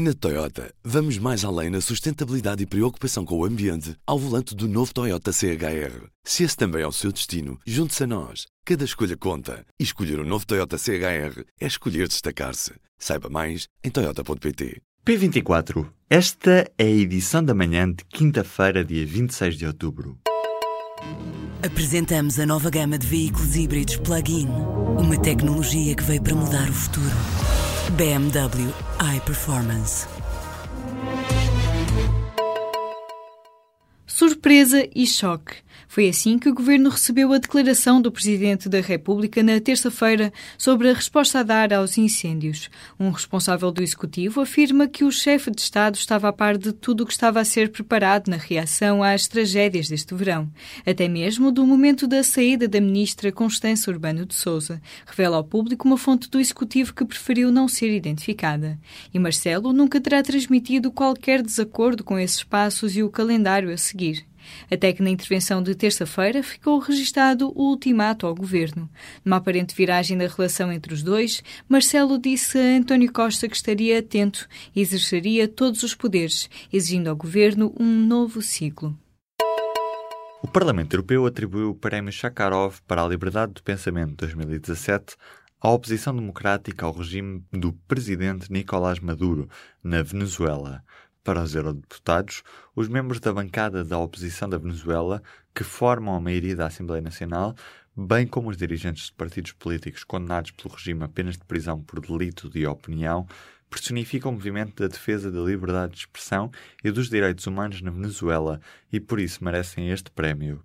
Na Toyota, vamos mais além na sustentabilidade e preocupação com o ambiente ao volante do novo Toyota CHR. Se esse também é o seu destino, junte-se a nós. Cada escolha conta. E escolher o um novo Toyota CHR é escolher destacar-se. Saiba mais em Toyota.pt. P24. Esta é a edição da manhã de quinta-feira, dia 26 de outubro. Apresentamos a nova gama de veículos híbridos plug-in. Uma tecnologia que veio para mudar o futuro. BMW iPerformance. Surpresa e choque. Foi assim que o governo recebeu a declaração do Presidente da República na terça-feira sobre a resposta a dar aos incêndios. Um responsável do Executivo afirma que o chefe de Estado estava a par de tudo o que estava a ser preparado na reação às tragédias deste verão, até mesmo do momento da saída da ministra Constança Urbano de Souza, revela ao público uma fonte do Executivo que preferiu não ser identificada. E Marcelo nunca terá transmitido qualquer desacordo com esses passos e o calendário a seguir até que na intervenção de terça-feira ficou registado o ultimato ao governo. Numa aparente viragem da relação entre os dois, Marcelo disse a António Costa que estaria atento e exerceria todos os poderes, exigindo ao governo um novo ciclo. O Parlamento Europeu atribuiu o Prémio Sakharov para a Liberdade de Pensamento 2017 à oposição democrática ao regime do presidente Nicolás Maduro, na Venezuela para os eurodeputados, os membros da bancada da oposição da Venezuela, que formam a maioria da Assembleia Nacional, bem como os dirigentes de partidos políticos condenados pelo regime a penas de prisão por delito de opinião, personificam o movimento da defesa da liberdade de expressão e dos direitos humanos na Venezuela e por isso merecem este prémio.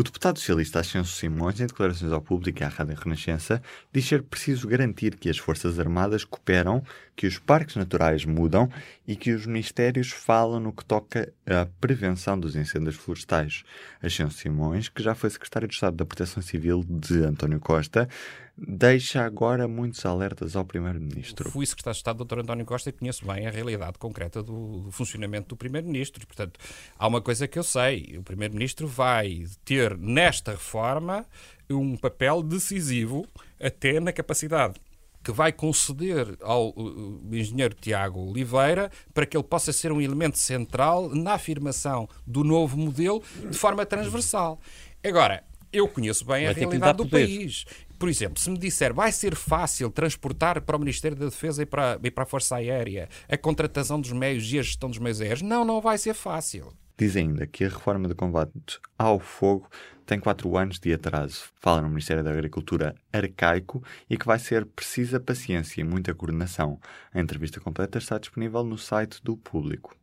O deputado socialista Ascenso Simões, em declarações ao público e à Rádio Renascença, diz ser preciso garantir que as Forças Armadas cooperam, que os parques naturais mudam e que os ministérios falam no que toca à prevenção dos incêndios florestais. Ascenso Simões, que já foi secretário de Estado da Proteção Civil de António Costa, deixa agora muitos alertas ao Primeiro-Ministro. Fui secretário de Estado do Dr. António Costa e conheço bem a realidade concreta do, do funcionamento do Primeiro-Ministro. Portanto, há uma coisa que eu sei: o Primeiro-Ministro vai ter nesta reforma um papel decisivo até na capacidade que vai conceder ao uh, engenheiro Tiago Oliveira para que ele possa ser um elemento central na afirmação do novo modelo de forma transversal. Agora, eu conheço bem vai a realidade do país. Por exemplo, se me disser vai ser fácil transportar para o Ministério da Defesa e para, e para a Força Aérea a contratação dos meios e a gestão dos meios aéreos, não, não vai ser fácil. Diz ainda que a reforma de combate ao fogo tem quatro anos de atraso. Fala no Ministério da Agricultura arcaico e que vai ser precisa paciência e muita coordenação. A entrevista completa está disponível no site do Público.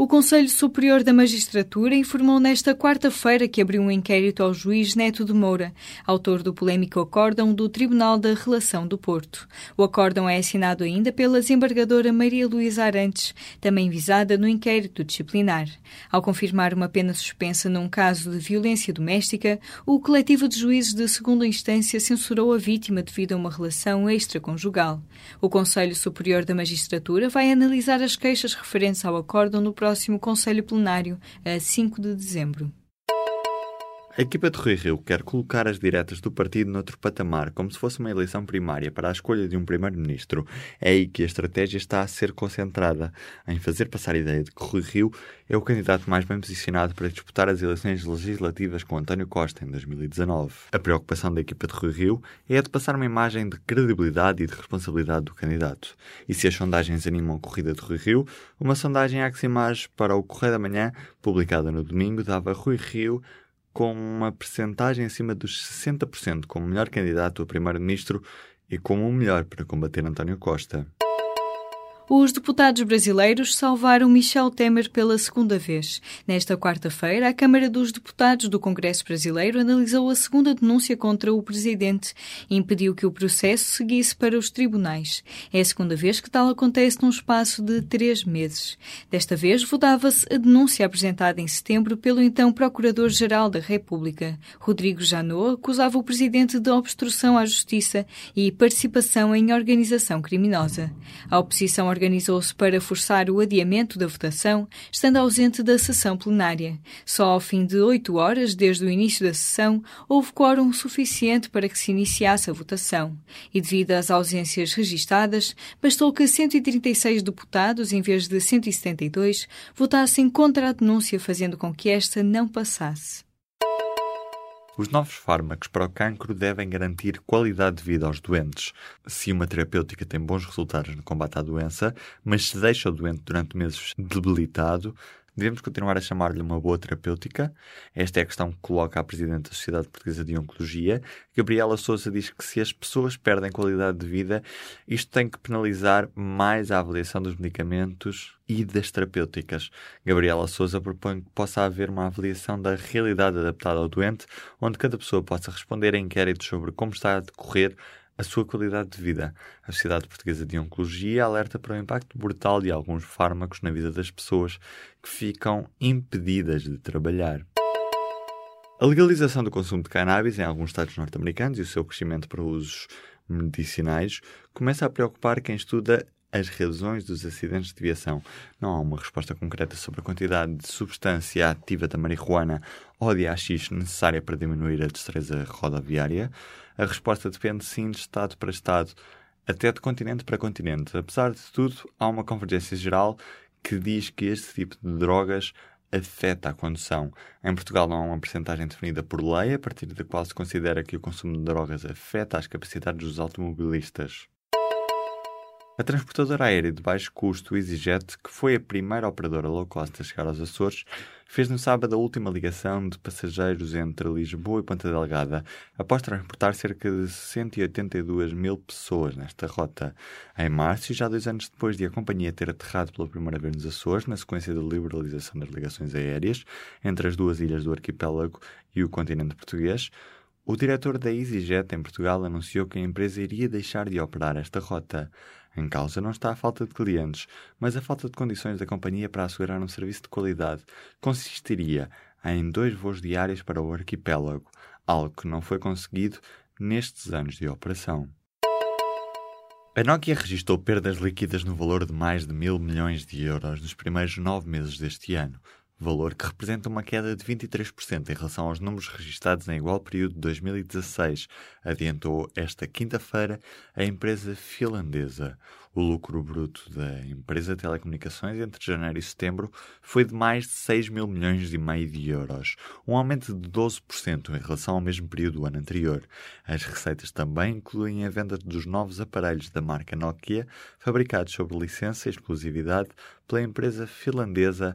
O Conselho Superior da Magistratura informou nesta quarta-feira que abriu um inquérito ao juiz Neto de Moura, autor do polémico acórdão do Tribunal da Relação do Porto. O acórdão é assinado ainda pela desembargadora Maria Luísa Arantes, também visada no inquérito disciplinar. Ao confirmar uma pena suspensa num caso de violência doméstica, o coletivo de juízes de segunda instância censurou a vítima devido a uma relação extraconjugal. O Conselho Superior da Magistratura vai analisar as queixas referentes ao acórdão no próximo próximo Conselho Plenário, a 5 de dezembro. A equipa de Rui Rio quer colocar as diretas do partido noutro patamar, como se fosse uma eleição primária para a escolha de um primeiro-ministro. É aí que a estratégia está a ser concentrada, em fazer passar a ideia de que Rui Rio é o candidato mais bem posicionado para disputar as eleições legislativas com António Costa em 2019. A preocupação da equipa de Rui Rio é a de passar uma imagem de credibilidade e de responsabilidade do candidato. E se as sondagens animam a corrida de Rui Rio, uma sondagem Aximage para o Correio da Manhã, publicada no domingo, dava Rui Rio com uma percentagem acima dos 60% como melhor candidato a primeiro-ministro e como o melhor para combater António Costa. Os deputados brasileiros salvaram Michel Temer pela segunda vez. Nesta quarta-feira, a Câmara dos Deputados do Congresso Brasileiro analisou a segunda denúncia contra o presidente e impediu que o processo seguisse para os tribunais. É a segunda vez que tal acontece num espaço de três meses. Desta vez, votava-se a denúncia apresentada em setembro pelo então Procurador-Geral da República. Rodrigo Janot acusava o presidente de obstrução à justiça e participação em organização criminosa. A oposição organizou-se para forçar o adiamento da votação, estando ausente da sessão plenária. Só ao fim de oito horas, desde o início da sessão, houve quórum suficiente para que se iniciasse a votação. E devido às ausências registadas, bastou que 136 deputados, em vez de 172, votassem contra a denúncia, fazendo com que esta não passasse. Os novos fármacos para o cancro devem garantir qualidade de vida aos doentes. Se uma terapêutica tem bons resultados no combate à doença, mas se deixa o doente durante meses debilitado, Devemos continuar a chamar-lhe uma boa terapêutica? Esta é a questão que coloca a Presidente da Sociedade Portuguesa de Oncologia. Gabriela Souza diz que se as pessoas perdem qualidade de vida, isto tem que penalizar mais a avaliação dos medicamentos e das terapêuticas. Gabriela Souza propõe que possa haver uma avaliação da realidade adaptada ao doente, onde cada pessoa possa responder a inquéritos sobre como está a decorrer a sua qualidade de vida. A Sociedade Portuguesa de Oncologia alerta para o impacto brutal de alguns fármacos na vida das pessoas que ficam impedidas de trabalhar. A legalização do consumo de cannabis em alguns estados norte-americanos e o seu crescimento para usos medicinais começa a preocupar quem estuda as razões dos acidentes de viação. Não há uma resposta concreta sobre a quantidade de substância ativa da marihuana ou de AX necessária para diminuir a destreza rodoviária. A resposta depende sim de Estado para Estado, até de continente para continente. Apesar de tudo, há uma convergência geral que diz que este tipo de drogas afeta a condução. Em Portugal não há uma percentagem definida por lei, a partir da qual se considera que o consumo de drogas afeta as capacidades dos automobilistas. A transportadora aérea de baixo custo EasyJet, que foi a primeira operadora low cost a chegar aos Açores, fez no sábado a última ligação de passageiros entre Lisboa e Ponta Delgada, após transportar cerca de 182 mil pessoas nesta rota. Em março, e já dois anos depois de a companhia ter aterrado pela primeira vez nos Açores, na sequência da liberalização das ligações aéreas entre as duas ilhas do arquipélago e o continente português, o diretor da EasyJet em Portugal anunciou que a empresa iria deixar de operar esta rota. Em causa não está a falta de clientes, mas a falta de condições da companhia para assegurar um serviço de qualidade. Consistiria em dois voos diários para o arquipélago, algo que não foi conseguido nestes anos de operação. A Nokia registrou perdas líquidas no valor de mais de mil milhões de euros nos primeiros nove meses deste ano, valor que representa uma queda de 23% em relação aos números registados em igual período de 2016, adiantou esta quinta-feira a empresa finlandesa. O lucro bruto da empresa de telecomunicações entre janeiro e setembro foi de mais de 6 mil milhões e meio de euros, um aumento de 12% em relação ao mesmo período do ano anterior. As receitas também incluem a venda dos novos aparelhos da marca Nokia, fabricados sob licença e exclusividade pela empresa finlandesa